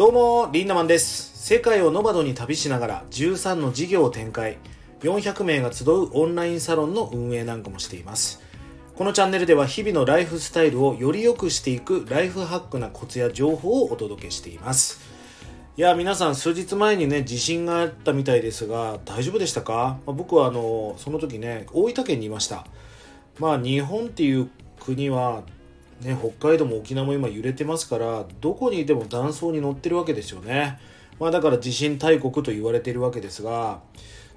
どうもリンダマンです。世界をノマドに旅しながら13の事業を展開。400名が集うオンラインサロンの運営なんかもしています。このチャンネルでは日々のライフスタイルをより良くしていくライフハックなコツや情報をお届けしています。いや皆さん数日前にね地震があったみたいですが大丈夫でしたか、まあ、僕はあのその時ね大分県にいました。まあ日本っていう国はね、北海道も沖縄も今揺れてますからどこにいても断層に乗ってるわけですよね、まあ、だから地震大国と言われているわけですが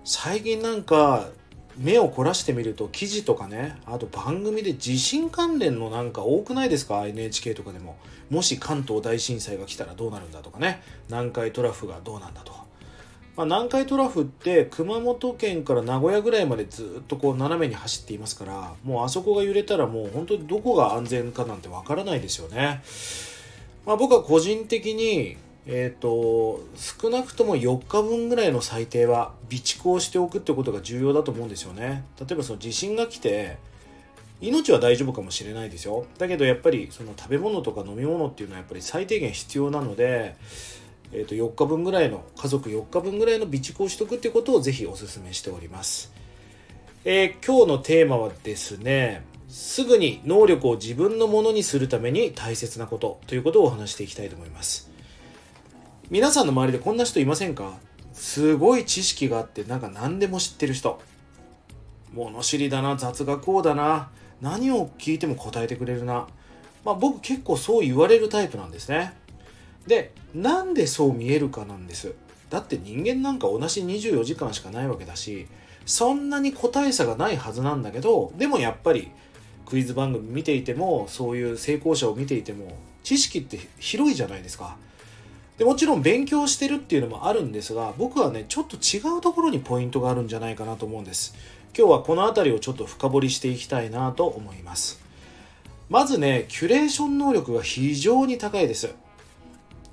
最近なんか目を凝らしてみると記事とかねあと番組で地震関連のなんか多くないですか？NHK とかでも。もし関東大震災が来たらどうなるんだとかね。南海トラフがどうなんだとか。まあ、南海トラフって熊本県から名古屋ぐらいまでずっとこう斜めに走っていますからもうあそこが揺れたらもう本当にどこが安全かなんてわからないですよね。まあ、僕は個人的にえーと、少なくとも4日分ぐらいの最低は備蓄をしておくってことが重要だと思うんですよね。例えばその地震が来て命は大丈夫かもしれないですよ。だけどやっぱりその食べ物とか飲み物っていうのはやっぱり最低限必要なのでえー、と4日分ぐらいの家族4日分ぐらいの備蓄をしとくっていうことをぜひお勧めしております、えー、今日のテーマはですねすぐに能力を自分のものにするために大切なことということをお話していきたいと思います。皆さんの周りでこんな人いませんか？すごい知識があってなんか何でも知ってる人。物知りだな雑学王だな。何を聞いても答えてくれるな。まあ僕結構そう言われるタイプなんですね。でなんでそう見えるかなんです。だって人間なんか同じ24時間しかないわけだしそんなに個体差がないはずなんだけどでもやっぱりクイズ番組見ていてもそういう成功者を見ていても知識って広いじゃないですか。でもちろん勉強してるっていうのもあるんですが僕はねちょっと違うところにポイントがあるんじゃないかなと思うんです。今日はこの辺りをちょっと深掘りしていきたいなと思います。まずねキュレーション能力が非常に高いです。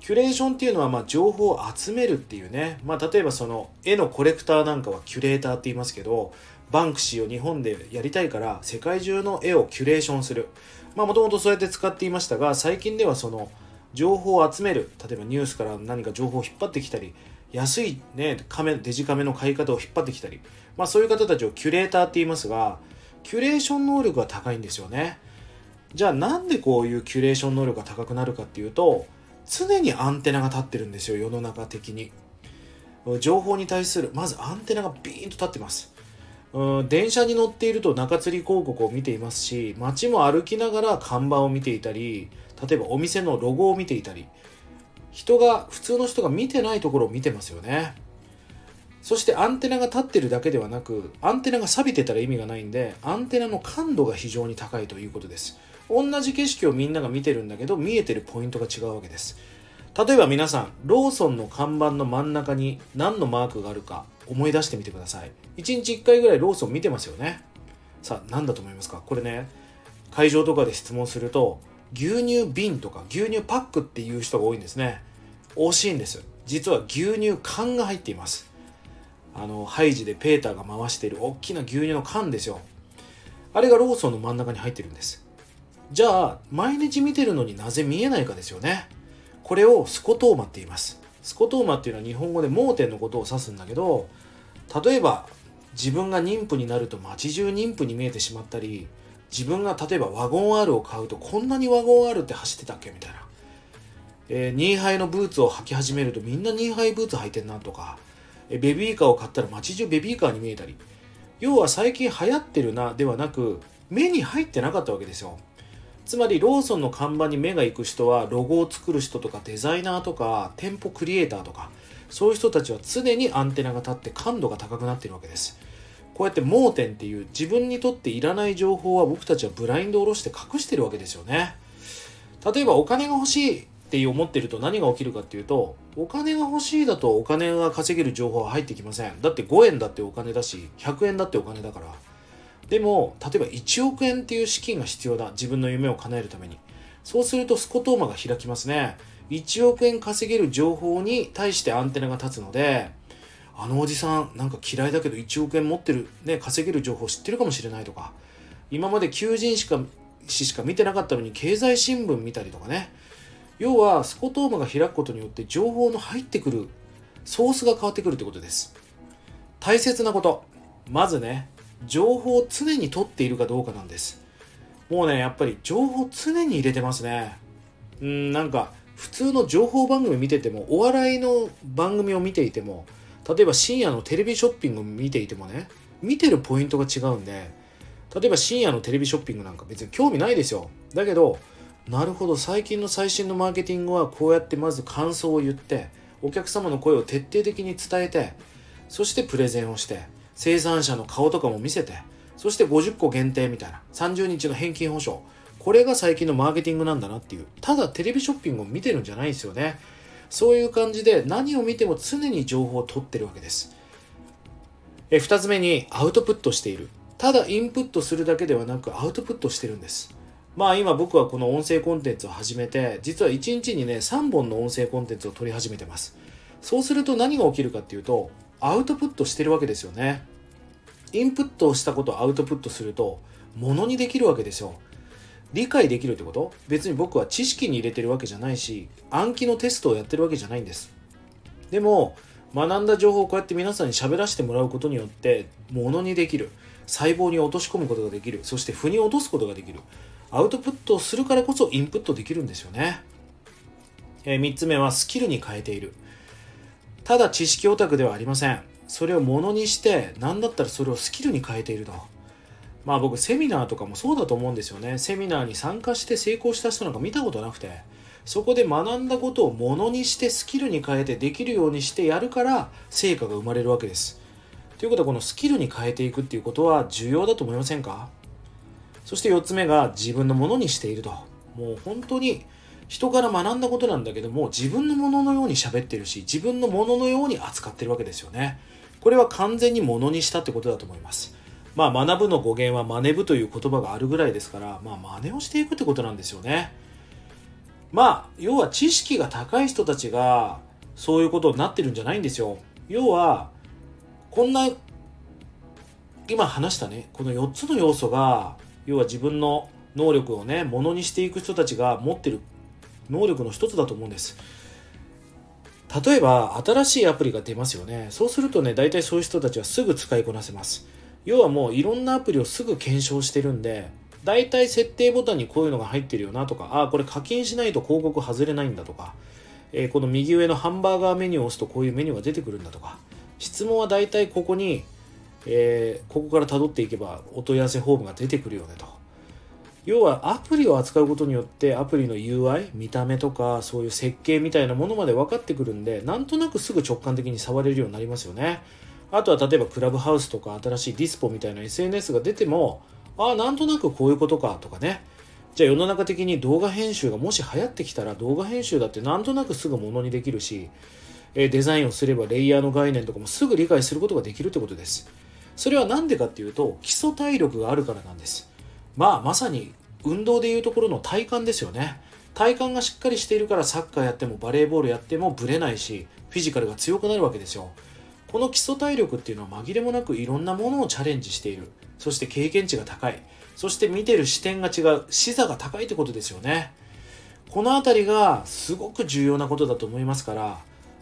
キュレーションっていうのはまあ情報を集めるっていうね、まあ、例えばその絵のコレクターなんかはキュレーターって言いますけどバンクシーを日本でやりたいから世界中の絵をキュレーションする。まあもともとそうやって使っていましたが最近ではその情報を集める。例えばニュースから何か情報を引っ張ってきたり安いねカメデジカメの買い方を引っ張ってきたり。まあそういう方たちをキュレーターって言いますがキュレーション能力が高いんですよね。じゃあなんでこういうキュレーション能力が高くなるかっていうと常にアンテナが立ってるんですよ世の中的に。情報に対するまずアンテナがビーンと立ってます。うん電車に乗っていると中吊り広告を見ていますし街も歩きながら看板を見ていたり例えばお店のロゴを見ていたり人が普通の人が見てないところを見てますよね。そしてアンテナが立ってるだけではなくアンテナが錆びてたら意味がないんでアンテナの感度が非常に高いということです。同じ景色をみんなが見てるんだけど見えてるポイントが違うわけです。例えば皆さんローソンの看板の真ん中に何のマークがあるか思い出してみてください。1日1回ぐらいローソン見てますよね。さあ何だと思いますか？これね会場とかで質問すると牛乳瓶とか牛乳パックっていう人が多いんですね。惜しいんです。実は牛乳缶が入っています。あのハイジでペーターが回している大きな牛乳の缶ですよ。あれがローソンの真ん中に入ってるんです。じゃあ毎日見てるのになぜ見えないかですよね。これをスコトーマって言います。スコトーマっていうのは日本語で盲点のことを指すんだけど例えば自分が妊婦になると街中妊婦に見えてしまったり自分が例えばワゴン R を買うとこんなにワゴン R って走ってたっけみたいな、えー、ニーハイのブーツを履き始めるとみんなニーハイブーツ履いてんなとか、えー、ベビーカーを買ったら街中ベビーカーに見えたり。要は最近流行ってるなではなく目に入ってなかったわけですよ。つまりローソンの看板に目が行く人はロゴを作る人とかデザイナーとか店舗クリエイターとかそういう人たちは常にアンテナが立って感度が高くなっているわけです。こうやって盲点っていう自分にとっていらない情報は僕たちはブラインドを下ろして隠してるわけですよね。例えばお金が欲しいって思ってると何が起きるかっていうとお金が欲しいだとお金が稼げる情報は入ってきません。だって5円だってお金だし100円だってお金だから。でも例えば1億円っていう資金が必要だ。自分の夢を叶えるために。そうするとスコトーマが開きますね。1億円稼げる情報に対してアンテナが立つのであのおじさんなんか嫌いだけど1億円持ってる。ね稼げる情報知ってるかもしれないとか。今まで求人しか誌しか見てなかったのに経済新聞見たりとかね。要はスコトームが開くことによって情報の入ってくるソースが変わってくるってことです。大切なこと。まずね情報を常に取っているかどうかなんです。もうねやっぱり情報常に入れてますね。うんなんか普通の情報番組見ててもお笑いの番組を見ていても例えば深夜のテレビショッピングを見ていてもね見てるポイントが違うんで例えば深夜のテレビショッピングなんか別に興味ないですよ。だけどなるほど最近の最新のマーケティングはこうやってまず感想を言ってお客様の声を徹底的に伝えてそしてプレゼンをして生産者の顔とかも見せてそして50個限定みたいな30日の返金保証。これが最近のマーケティングなんだなっていう。ただテレビショッピングを見てるんじゃないんですよね。そういう感じで何を見ても常に情報を取ってるわけです。え2つ目にアウトプットしている。ただインプットするだけではなくアウトプットしてるんです。まあ今僕はこの音声コンテンツを始めて実は1日にね3本の音声コンテンツを取り始めてます。そうすると何が起きるかっていうとアウトプットしてるわけですよね。インプットをしたことをアウトプットするとものにできるわけですよ。理解できるってこと？別に僕は知識に入れてるわけじゃないし暗記のテストをやってるわけじゃないんです。でも学んだ情報をこうやって皆さんに喋らせてもらうことによってものにできる。細胞に落とし込むことができる。そして腑に落とすことができる。アウトプットをするからこそインプットできるんですよね、えー、3つ目はスキルに変えている。ただ知識オタクではありません。それをものにして何だったらそれをスキルに変えていると。まあ僕セミナーとかもそうだと思うんですよね。セミナーに参加して成功した人なんか見たことなくて。そこで学んだことをものにしてスキルに変えてできるようにしてやるから成果が生まれるわけです。ということはこのスキルに変えていくっていうことは重要だと思いませんか？そして4つ目が自分のものにしていると。もう本当に人から学んだことなんだけども自分のもののように喋ってるし自分のもののように扱ってるわけですよね。これは完全にものにしたってことだと思います。まあ学ぶの語源は真似ぶという言葉があるぐらいですからまあ真似をしていくってことなんですよね。まあ要は知識が高い人たちがそういうことになってるんじゃないんですよ。要はこんな今話したねこの4つの要素が要は自分の能力をねものにしていく人たちが持ってる能力の一つだと思うんです。例えば新しいアプリが出ますよね。そうするとね大体そういう人たちはすぐ使いこなせます。要はもういろんなアプリをすぐ検証してるんで大体設定ボタンにこういうのが入ってるよなとかああこれ課金しないと広告外れないんだとか、えー、この右上のハンバーガーメニューを押すとこういうメニューが出てくるんだとか質問は大体ここに、えー、ここから辿っていけばお問い合わせフォームが出てくるよねと。要はアプリを扱うことによってアプリの UI 見た目とかそういう設計みたいなものまで分かってくるんでなんとなくすぐ直感的に触れるようになりますよね。あとは例えばクラブハウスとか新しいディスポみたいな SNS が出てもああなんとなくこういうことかとかね。じゃあ世の中的に動画編集がもし流行ってきたら動画編集だってなんとなくすぐものにできるしデザインをすればレイヤーの概念とかもすぐ理解することができるってことです。それは何でかっていうと基礎体力があるからなんです。まあまさに運動でいうところの体幹ですよね。体幹がしっかりしているからサッカーやってもバレーボールやってもブレないしフィジカルが強くなるわけですよ。この基礎体力っていうのは紛れもなくいろんなものをチャレンジしている。そして経験値が高い。そして見てる視点が違う視座が高いってことですよね。この辺りがすごく重要なことだと思いますから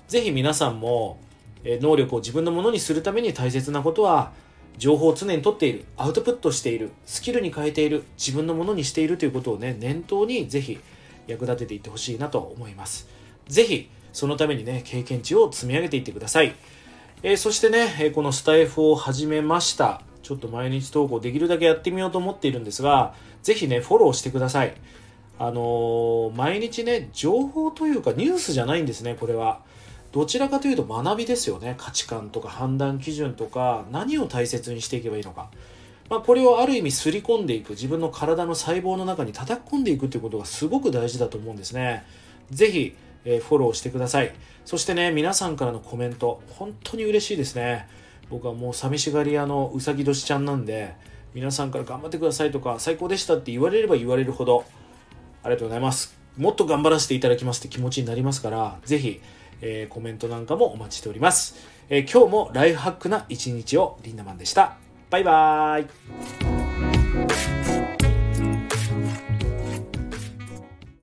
是非皆さんも能力を自分のものにするために大切なことは情報を常に取っているアウトプットしているスキルに変えている自分のものにしているということをね念頭にぜひ役立てていってほしいなと思います。ぜひそのためにね経験値を積み上げていってください、えー、そしてねこのスタイフを始めました。ちょっと毎日投稿できるだけやってみようと思っているんですがぜひねフォローしてください。あのー、毎日ね情報というかニュースじゃないんですねこれは。どちらかというと学びですよね。価値観とか判断基準とか何を大切にしていけばいいのか、まあ、これをある意味すり込んでいく自分の体の細胞の中に叩き込んでいくっていうことがすごく大事だと思うんですね。是非、えー、フォローしてください。そしてね皆さんからのコメント本当に嬉しいですね。僕はもう寂しがり屋のうさぎ年ちゃんなんで皆さんから頑張ってくださいとか最高でしたって言われれば言われるほどありがとうございます。もっと頑張らせていただきますって気持ちになりますから是非えー、コメントなんかもお待ちしております。えー、今日もライフハックな一日をリンダマンでした。バイバーイ。